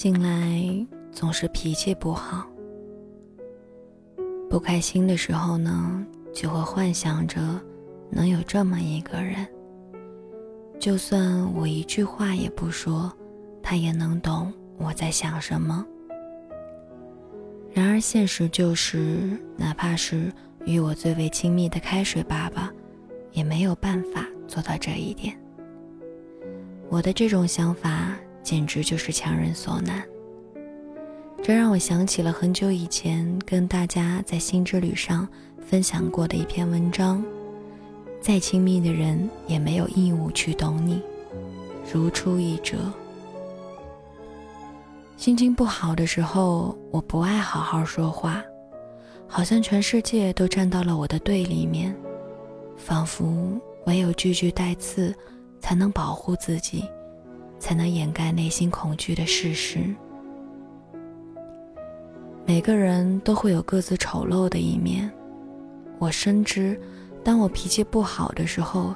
近来总是脾气不好，不开心的时候呢，就会幻想着能有这么一个人，就算我一句话也不说，他也能懂我在想什么。然而现实就是，哪怕是与我最为亲密的开水爸爸，也没有办法做到这一点。我的这种想法。简直就是强人所难。这让我想起了很久以前跟大家在心之旅上分享过的一篇文章：再亲密的人也没有义务去懂你，如出一辙。心情不好的时候，我不爱好好说话，好像全世界都站到了我的对立面，仿佛唯有句句带刺，才能保护自己。才能掩盖内心恐惧的事实。每个人都会有各自丑陋的一面，我深知，当我脾气不好的时候，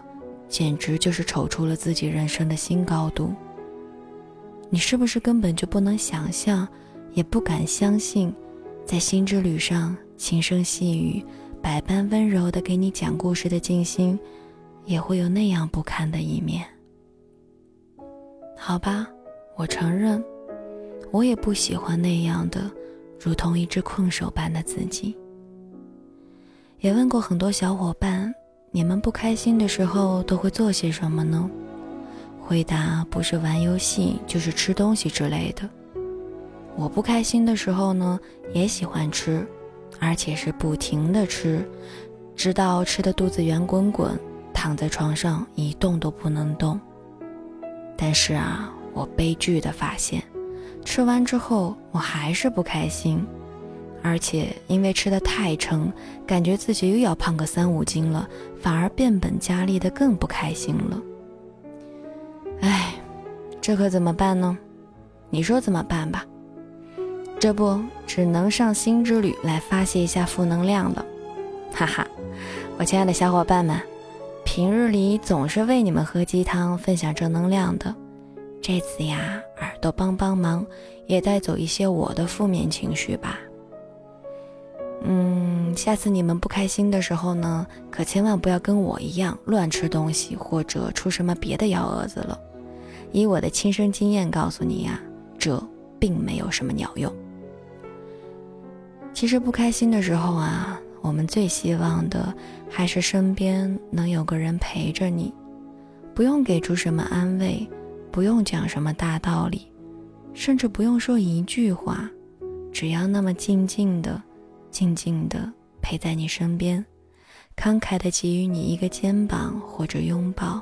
简直就是丑出了自己人生的新高度。你是不是根本就不能想象，也不敢相信，在心之旅上轻声细语、百般温柔的给你讲故事的静心，也会有那样不堪的一面？好吧，我承认，我也不喜欢那样的，如同一只困兽般的自己。也问过很多小伙伴，你们不开心的时候都会做些什么呢？回答不是玩游戏，就是吃东西之类的。我不开心的时候呢，也喜欢吃，而且是不停的吃，直到吃的肚子圆滚滚，躺在床上一动都不能动。但是啊，我悲剧的发现，吃完之后我还是不开心，而且因为吃的太撑，感觉自己又要胖个三五斤了，反而变本加厉的更不开心了。哎，这可怎么办呢？你说怎么办吧？这不，只能上心之旅来发泄一下负能量了。哈哈，我亲爱的小伙伴们。平日里总是为你们喝鸡汤、分享正能量的，这次呀，耳朵帮帮忙，也带走一些我的负面情绪吧。嗯，下次你们不开心的时候呢，可千万不要跟我一样乱吃东西，或者出什么别的幺蛾子了。以我的亲身经验告诉你呀，这并没有什么鸟用。其实不开心的时候啊。我们最希望的还是身边能有个人陪着你，不用给出什么安慰，不用讲什么大道理，甚至不用说一句话，只要那么静静的、静静的陪在你身边，慷慨的给予你一个肩膀或者拥抱，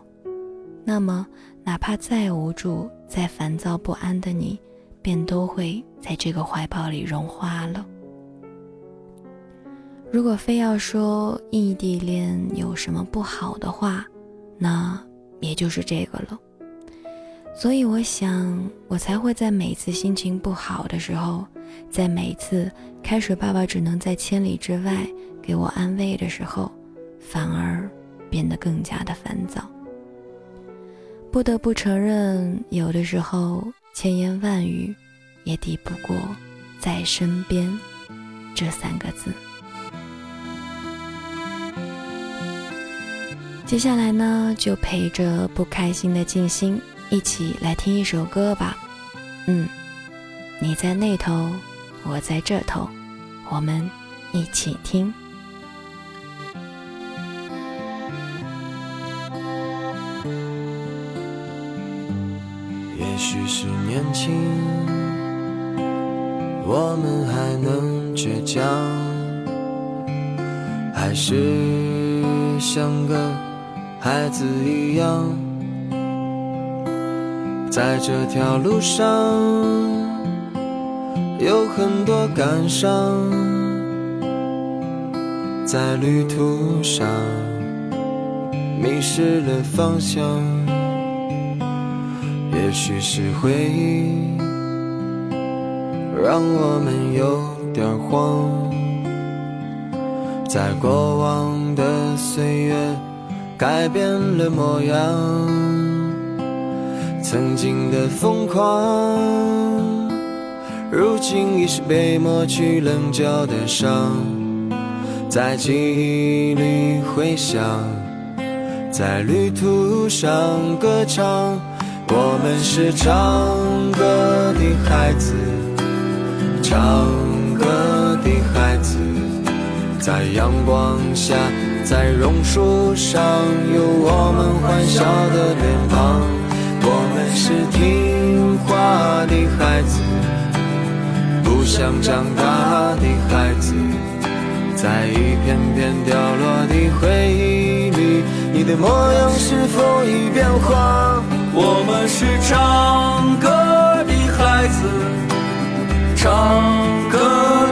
那么哪怕再无助、再烦躁不安的你，便都会在这个怀抱里融化了。如果非要说异地恋有什么不好的话，那也就是这个了。所以我想，我才会在每次心情不好的时候，在每次开水爸爸只能在千里之外给我安慰的时候，反而变得更加的烦躁。不得不承认，有的时候千言万语也抵不过“在身边”这三个字。接下来呢，就陪着不开心的静心一起来听一首歌吧。嗯，你在那头，我在这头，我们一起听。也许是年轻，我们还能倔强，还是像个。孩子一样，在这条路上有很多感伤，在旅途上迷失了方向，也许是回忆让我们有点慌，在过往的岁月。改变了模样，曾经的疯狂如今已是被抹去棱角的伤，在记忆里回响，在旅途上歌唱。我们是唱歌的孩子，唱歌的孩子，在阳光下，在榕树上，有我们欢笑的脸庞。我们是听话的孩子。不想长大的孩子，在一片片掉落的回忆里，你的模样是否已变化？我们是唱歌的孩子，唱歌的，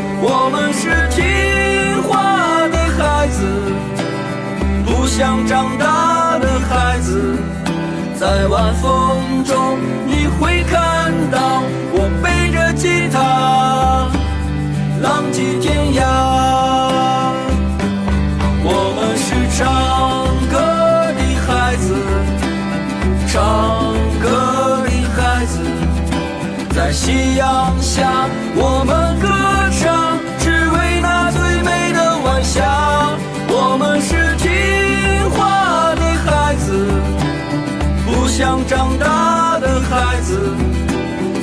想长大的孩子，在晚风中，你会看到我背着吉他，浪迹天涯。我们是唱歌的孩子，唱歌的孩子，在夕阳下，我们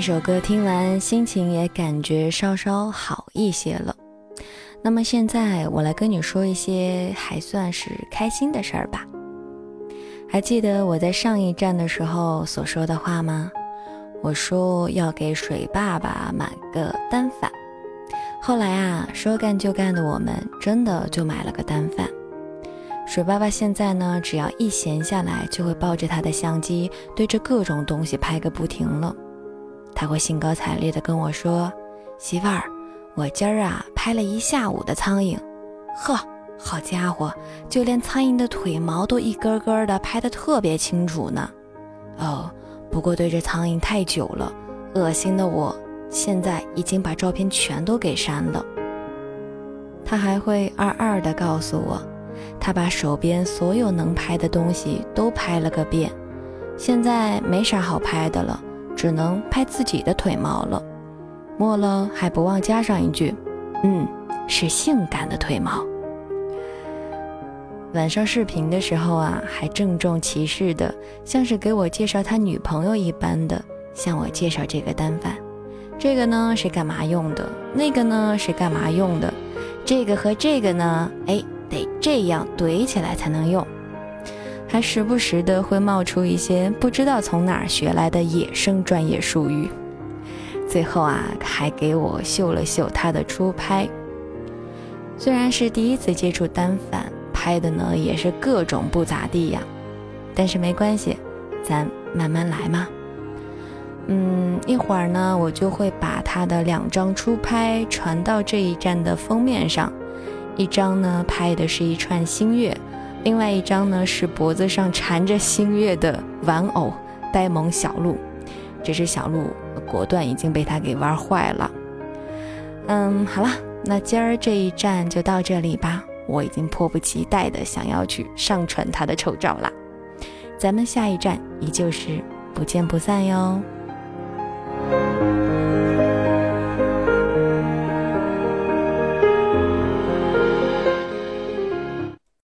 一首歌听完，心情也感觉稍稍好一些了。那么现在我来跟你说一些还算是开心的事儿吧。还记得我在上一站的时候所说的话吗？我说要给水爸爸买个单反。后来啊，说干就干的我们真的就买了个单反。水爸爸现在呢，只要一闲下来，就会抱着他的相机，对着各种东西拍个不停了。他会兴高采烈地跟我说：“媳妇儿，我今儿啊拍了一下午的苍蝇，呵，好家伙，就连苍蝇的腿毛都一根根的拍得特别清楚呢。哦，不过对着苍蝇太久了，恶心的我现在已经把照片全都给删了。”他还会二二的告诉我，他把手边所有能拍的东西都拍了个遍，现在没啥好拍的了，只能拍自己的腿毛了。末了还不忘加上一句：“嗯，是性感的腿毛。”晚上视频的时候啊，还郑重其事的，像是给我介绍他女朋友一般的向我介绍这个单反，这个呢是干嘛用的，那个呢是干嘛用的。这个和这个呢，哎，得这样怼起来才能用，还时不时的会冒出一些不知道从哪儿学来的野生专业术语。最后啊，还给我秀了秀他的初拍。虽然是第一次接触单反，拍的呢也是各种不咋地呀，但是没关系，咱慢慢来嘛。嗯，一会儿呢，我就会把他的两张初拍传到这一站的封面上。一张呢拍的是一串星月，另外一张呢是脖子上缠着星月的玩偶呆萌小鹿。这只小鹿果断已经被他给玩坏了。嗯，好了，那今儿这一站就到这里吧。我已经迫不及待的想要去上传他的丑照了。咱们下一站依旧是不见不散哟。